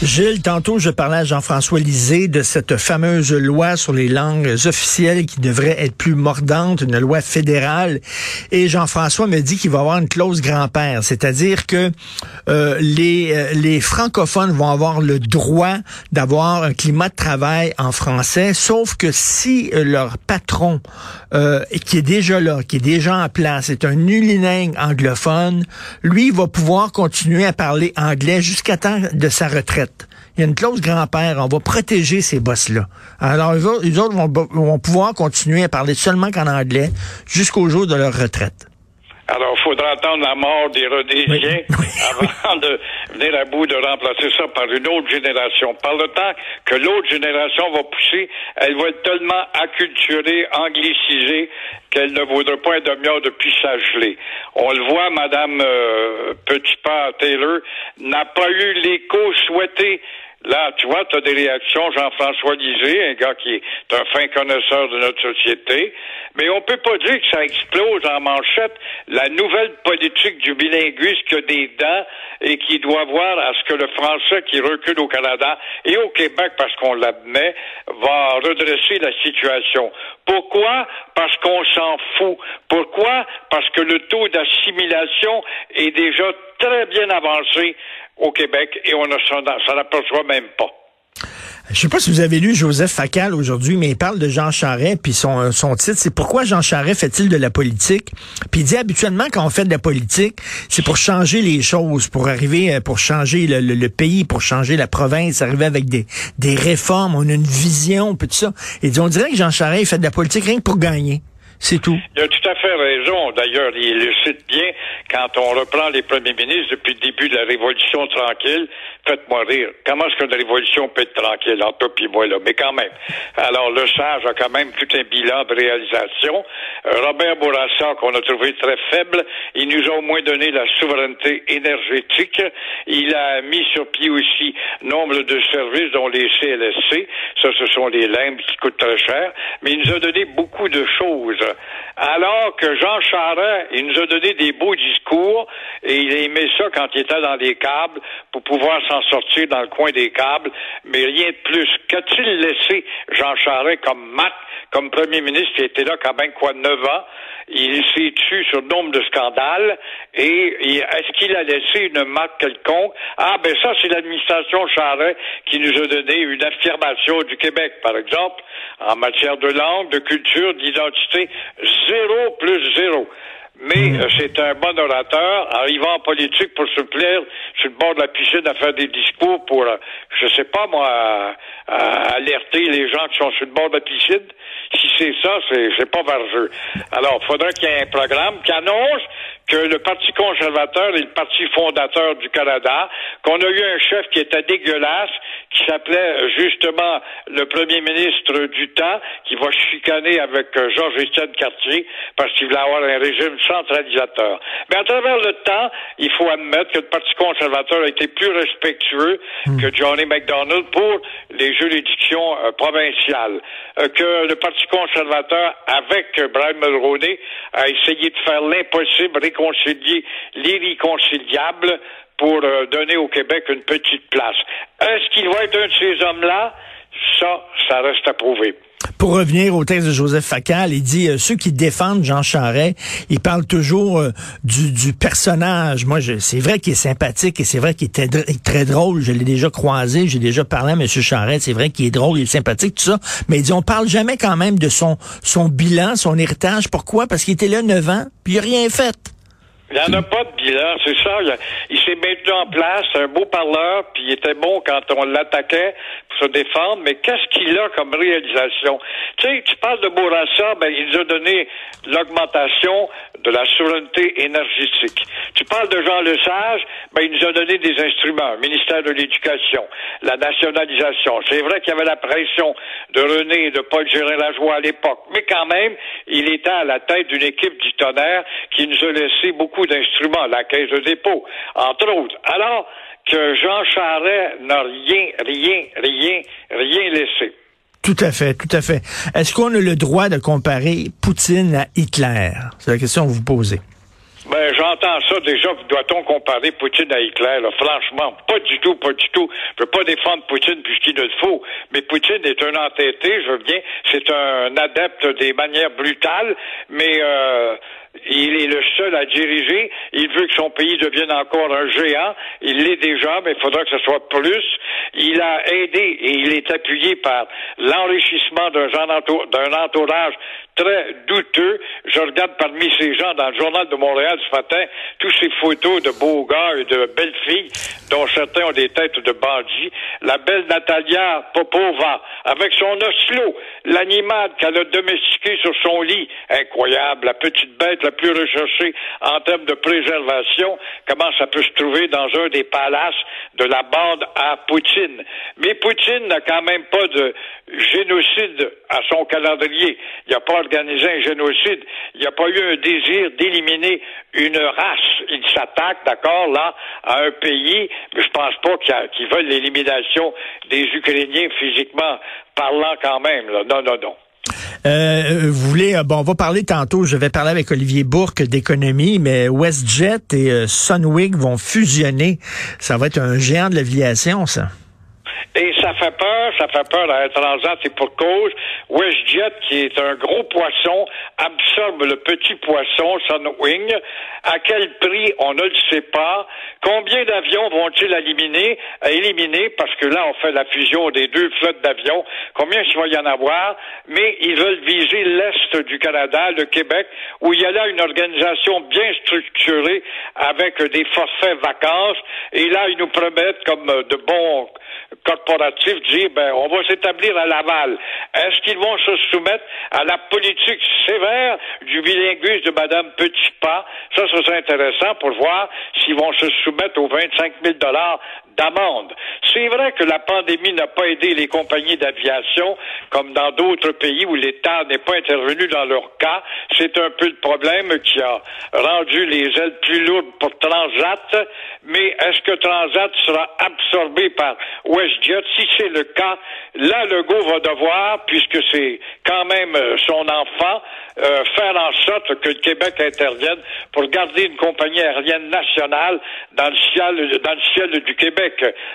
Gilles, tantôt, je parlais à Jean-François Lisée de cette fameuse loi sur les langues officielles qui devrait être plus mordante, une loi fédérale. Et Jean-François me dit qu'il va avoir une clause grand-père, c'est-à-dire que euh, les, euh, les francophones vont avoir le droit d'avoir un climat de travail en français, sauf que si euh, leur patron, euh, qui est déjà là, qui est déjà en place, est un unilingue anglophone, lui va pouvoir continuer à parler anglais jusqu'à temps de sa retraite. Il y a une clause grand-père. On va protéger ces boss-là. Alors, eux autres, vont pouvoir continuer à parler seulement qu'en anglais jusqu'au jour de leur retraite. Alors, il faudra attendre la mort des Rhodésiens avant de venir à bout de remplacer ça par une autre génération. Par le temps que l'autre génération va pousser, elle va être tellement acculturée, anglicisée, qu'elle ne vaudra pas un demi-heure de gelée. On le voit, Madame euh, Petit-Père Taylor n'a pas eu l'écho souhaité Là, tu vois, tu as des réactions, Jean-François Lisée, un gars qui est un fin connaisseur de notre société, mais on peut pas dire que ça explose en manchette la nouvelle politique du bilinguisme qui a des dents et qui doit voir à ce que le français qui recule au Canada et au Québec, parce qu'on l'admet, va redresser la situation. Pourquoi? Parce qu'on s'en fout. Pourquoi? Parce que le taux d'assimilation est déjà très bien avancé au Québec et on ne s'en aperçoit même pas. Je sais pas si vous avez lu Joseph Facal aujourd'hui, mais il parle de Jean Charest, puis son, titre, c'est Pourquoi Jean Charest fait-il de la politique? Puis il dit habituellement, quand on fait de la politique, c'est pour changer les choses, pour arriver, euh, pour changer le, pays, pour changer la province, arriver avec des, des réformes, on a une vision, puis tout ça. Il dit, on dirait que Jean Charest fait de la politique rien que pour gagner. C'est tout. Il a tout à fait raison. D'ailleurs, il le cite bien quand on reprend les premiers ministres depuis le début de la Révolution tranquille. Faites-moi rire. Comment est-ce qu'une révolution peut être tranquille entre toi et moi, là? Mais quand même. Alors, le sage a quand même tout un bilan de réalisation. Euh, Robert Bourassa, qu'on a trouvé très faible, il nous a au moins donné la souveraineté énergétique. Il a mis sur pied aussi nombre de services, dont les CLSC. Ça, ce sont les limbes qui coûtent très cher. Mais il nous a donné beaucoup de choses. Alors que Jean Charest, il nous a donné des beaux discours et il aimait ça quand il était dans les câbles pour pouvoir s'en sortir dans le coin des câbles, mais rien de plus. Qu'a-t-il laissé Jean Charest comme mat, comme premier ministre? Qui était là quand même quoi neuf ans? Il s'est tué sur nombre de scandales et est-ce qu'il a laissé une marque quelconque? Ah ben ça, c'est l'administration Charest qui nous a donné une affirmation du Québec, par exemple, en matière de langue, de culture, d'identité, zéro plus zéro mais hmm. euh, c'est un bon orateur, arrivant en politique pour se plaire sur le bord de la piscine à faire des discours pour, euh, je sais pas moi, alerter les gens qui sont sur le bord de la piscine. Si c'est ça, c'est, c'est pas vargeux. Alors, il faudrait qu'il y ait un programme qui annonce que le Parti conservateur est le parti fondateur du Canada, qu'on a eu un chef qui était dégueulasse, qui s'appelait justement le premier ministre du temps, qui va chicaner avec euh, Georges-Étienne Cartier parce qu'il voulait avoir un régime centralisateur. Mais à travers le temps, il faut admettre que le Parti conservateur a été plus respectueux hmm. que Johnny MacDonald pour les juridictions euh, provinciales, euh, que le Parti conservateur, avec Brian Mulroney, a essayé de faire l'impossible, réconcilier pour euh, donner au Québec une petite place. Est-ce qu'il va être un de ces hommes-là? Ça, ça reste à prouver. Pour revenir au texte de Joseph Facal, il dit euh, ceux qui défendent Jean Charest, ils parlent toujours euh, du, du, personnage. Moi, c'est vrai qu'il est sympathique et c'est vrai qu'il est très drôle. Je l'ai déjà croisé, j'ai déjà parlé à M. Charest. C'est vrai qu'il est drôle, il est sympathique, tout ça. Mais il dit on parle jamais quand même de son son bilan, son héritage. Pourquoi? Parce qu'il était là neuf ans, puis il a rien fait. Il n'y en a pas de bilan, c'est ça. Il, s'est maintenu en place, un beau parleur, puis il était bon quand on l'attaquait pour se défendre, mais qu'est-ce qu'il a comme réalisation? Tu sais, tu parles de Bourassa, ben, il nous a donné l'augmentation de la souveraineté énergétique. Tu parles de Jean Lesage, ben, il nous a donné des instruments, ministère de l'Éducation, la nationalisation. C'est vrai qu'il y avait la pression de René et de Paul Gérin-Lajoie à l'époque, mais quand même, il était à la tête d'une équipe du tonnerre qui nous a laissé beaucoup d'instruments, la caisse de dépôt, entre autres. Alors, que Jean Charest n'a rien, rien, rien, rien laissé. Tout à fait, tout à fait. Est-ce qu'on a le droit de comparer Poutine à Hitler? C'est la question que vous posez. Ben, j'entends ça déjà. Doit-on comparer Poutine à Hitler? Là? Franchement, pas du tout, pas du tout. Je veux pas défendre Poutine puisqu'il le faut. Mais Poutine est un entêté, je veux bien. C'est un adepte des manières brutales, mais euh, il est le seul à diriger. Il veut que son pays devienne encore un géant. Il l'est déjà, mais il faudra que ce soit plus. Il a aidé et il est appuyé par l'enrichissement d'un entourage très douteux. Je regarde parmi ces gens dans le journal de Montréal ce matin tous ces photos de beaux gars et de belles filles, dont certains ont des têtes de bandits. La belle Natalia Popova, avec son oslo, l'animal qu'elle a domestiqué sur son lit. Incroyable, la petite bête plus recherchée en termes de préservation. Comment ça peut se trouver dans un des palaces de la bande à Poutine? Mais Poutine n'a quand même pas de génocide à son calendrier. Il n'a pas organisé un génocide. Il n'y a pas eu un désir d'éliminer une race. Il s'attaque, d'accord, là, à un pays, mais je pense pas qu'ils veulent l'élimination des Ukrainiens physiquement parlant quand même. Là. Non, non, non. Euh, vous voulez, euh, bon, on va parler tantôt, je vais parler avec Olivier Bourque d'économie, mais WestJet et euh, Sunwig vont fusionner. Ça va être un géant de l'aviation, ça. Et ça fait peur, ça fait peur à Transat et pour cause. WestJet, qui est un gros poisson, absorbe le petit poisson Sunwing. À quel prix, on ne le sait pas. Combien d'avions vont-ils éliminer, éliminer, parce que là, on fait la fusion des deux flottes d'avions. Combien il va y en avoir? Mais ils veulent viser l'Est du Canada, le Québec, où il y a là une organisation bien structurée avec des forfaits vacances. Et là, ils nous promettent comme de bons corporatifs dire ben on va s'établir à Laval. Est-ce qu'ils vont se soumettre à la politique sévère du bilinguisme de Madame Petitpas? Ça, ce serait intéressant pour voir s'ils vont se soumettre aux 25 000 dollars d'amende. C'est vrai que la pandémie n'a pas aidé les compagnies d'aviation, comme dans d'autres pays où l'État n'est pas intervenu dans leur cas. C'est un peu le problème qui a rendu les ailes plus lourdes pour Transat. Mais est-ce que Transat sera absorbé par WestJet? Si c'est le cas, là, Legault va devoir, puisque c'est quand même euh, son enfant, euh, faire en sorte que le Québec intervienne pour garder une compagnie aérienne nationale dans le ciel, dans le ciel du Québec.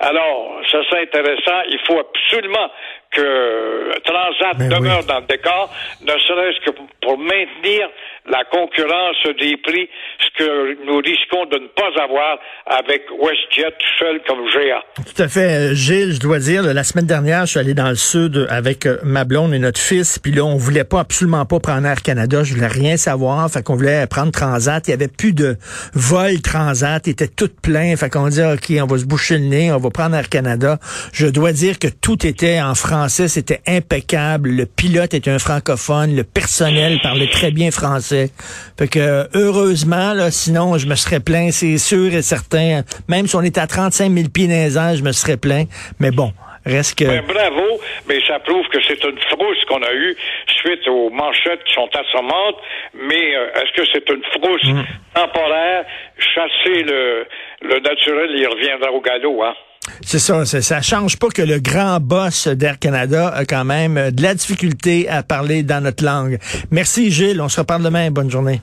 Alors, ça c'est intéressant. Il faut absolument que Transat demeure oui. dans le décor, ne serait-ce que pour maintenir la concurrence des prix, ce que nous risquons de ne pas avoir avec WestJet seul comme géant. Tout à fait. Euh, Gilles, je dois dire, la semaine dernière, je suis allé dans le sud avec euh, ma blonde et notre fils, puis là, on voulait pas absolument pas prendre Air Canada, je voulais rien savoir, fait qu'on voulait prendre Transat. Il y avait plus de vol Transat, il était tout plein, fait qu'on dit, OK, on va se boucher le nez, on va prendre Air Canada. Je dois dire que tout était en français, c'était impeccable. Le pilote était un francophone, le personnel parlait très bien français. Fait que, heureusement, là, sinon, je me serais plaint, c'est sûr et certain. Même si on était à 35 000 pieds dans je me serais plaint. Mais bon, reste que... Ben, bravo, mais ça prouve que c'est une frousse qu'on a eue suite aux manchettes qui sont assommantes. Mais euh, est-ce que c'est une frousse Mm. temporaire? Chasser le, le naturel, il reviendra au galop, hein? C'est ça, ça, change pas que le grand boss d'Air Canada a quand même euh, de la difficulté à parler dans notre langue. Merci Gilles, on se reparle demain. Bonne journée.